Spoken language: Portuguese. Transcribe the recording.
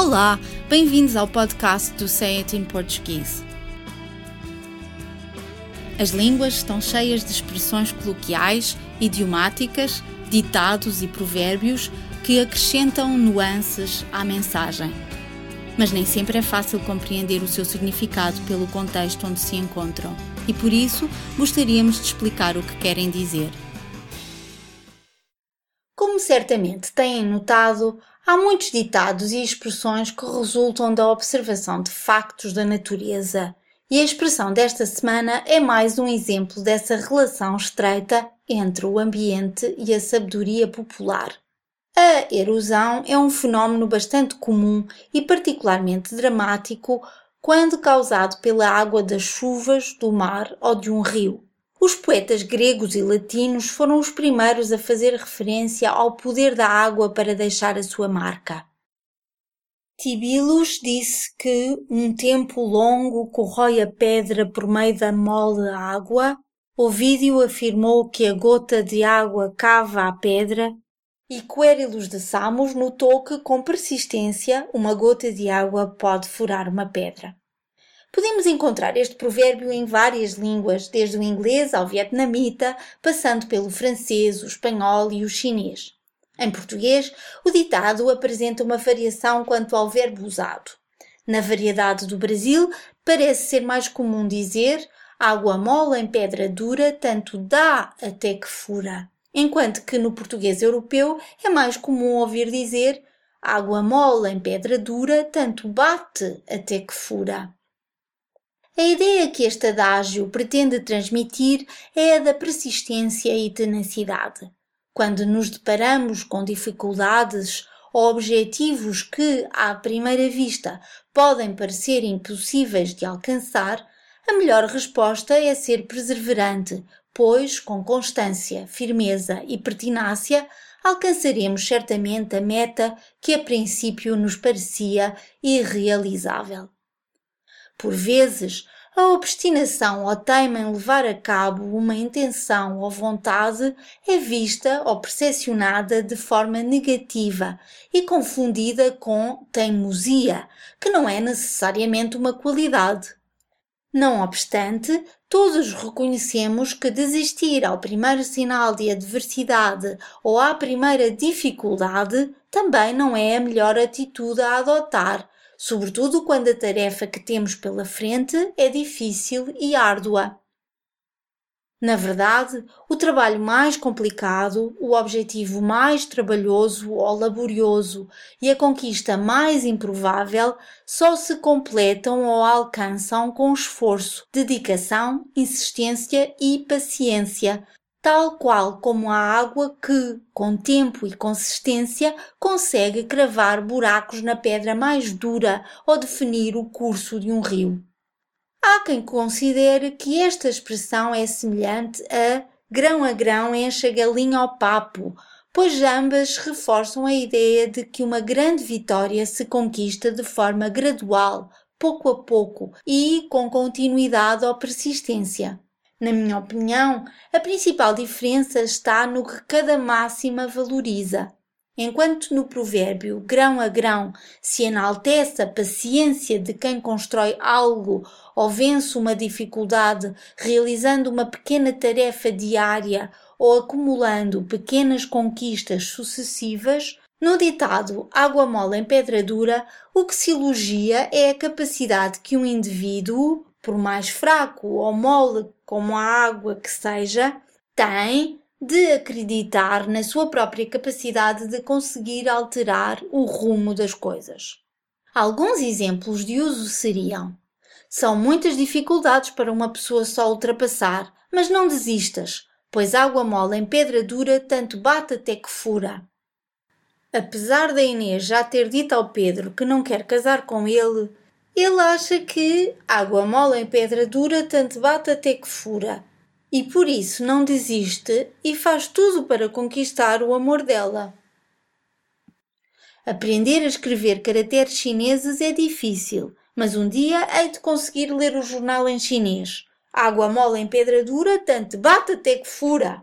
Olá, bem-vindos ao podcast do It in Português. As línguas estão cheias de expressões coloquiais, idiomáticas, ditados e provérbios que acrescentam nuances à mensagem. Mas nem sempre é fácil compreender o seu significado pelo contexto onde se encontram, e por isso gostaríamos de explicar o que querem dizer. Como certamente têm notado, há muitos ditados e expressões que resultam da observação de factos da natureza, e a expressão desta semana é mais um exemplo dessa relação estreita entre o ambiente e a sabedoria popular. A erosão é um fenómeno bastante comum e particularmente dramático quando causado pela água das chuvas, do mar ou de um rio. Os poetas gregos e latinos foram os primeiros a fazer referência ao poder da água para deixar a sua marca. Tibilus disse que um tempo longo corrói a pedra por meio da mole água. Ovídio afirmou que a gota de água cava a pedra. E Quérilos de Samos notou que, com persistência, uma gota de água pode furar uma pedra. Podemos encontrar este provérbio em várias línguas, desde o inglês ao vietnamita, passando pelo francês, o espanhol e o chinês. Em português, o ditado apresenta uma variação quanto ao verbo usado. Na variedade do Brasil, parece ser mais comum dizer água mole em pedra dura, tanto dá até que fura. Enquanto que no português europeu é mais comum ouvir dizer água mole em pedra dura, tanto bate até que fura. A ideia que este adágio pretende transmitir é a da persistência e tenacidade. Quando nos deparamos com dificuldades ou objetivos que, à primeira vista, podem parecer impossíveis de alcançar, a melhor resposta é ser perseverante, pois, com constância, firmeza e pertinácia, alcançaremos certamente a meta que a princípio nos parecia irrealizável. Por vezes, a obstinação ou teima em levar a cabo uma intenção ou vontade é vista ou percepcionada de forma negativa e confundida com teimosia, que não é necessariamente uma qualidade. Não obstante, todos reconhecemos que desistir ao primeiro sinal de adversidade ou à primeira dificuldade também não é a melhor atitude a adotar sobretudo quando a tarefa que temos pela frente é difícil e árdua. Na verdade, o trabalho mais complicado, o objetivo mais trabalhoso ou laborioso e a conquista mais improvável só se completam ou alcançam com esforço, dedicação, insistência e paciência, tal qual como a água que, com tempo e consistência, consegue cravar buracos na pedra mais dura ou definir o curso de um rio. Há quem considere que esta expressão é semelhante a grão a grão enche a galinha ao papo, pois ambas reforçam a ideia de que uma grande vitória se conquista de forma gradual, pouco a pouco e com continuidade ou persistência. Na minha opinião, a principal diferença está no que cada máxima valoriza. Enquanto no provérbio grão a grão se enaltece a paciência de quem constrói algo ou vence uma dificuldade realizando uma pequena tarefa diária ou acumulando pequenas conquistas sucessivas, no ditado água mole em pedra dura, o que se elogia é a capacidade que um indivíduo, por mais fraco ou mole como a água que seja, tem de acreditar na sua própria capacidade de conseguir alterar o rumo das coisas. Alguns exemplos de uso seriam: são muitas dificuldades para uma pessoa só ultrapassar, mas não desistas, pois água mole em pedra dura tanto bate até que fura. Apesar da Inês já ter dito ao Pedro que não quer casar com ele, ele acha que água mole em pedra dura tanto bate até que fura, e por isso não desiste e faz tudo para conquistar o amor dela. Aprender a escrever caracteres chineses é difícil, mas um dia hei de conseguir ler o jornal em chinês. Água mole em pedra dura, tanto bate até que fura.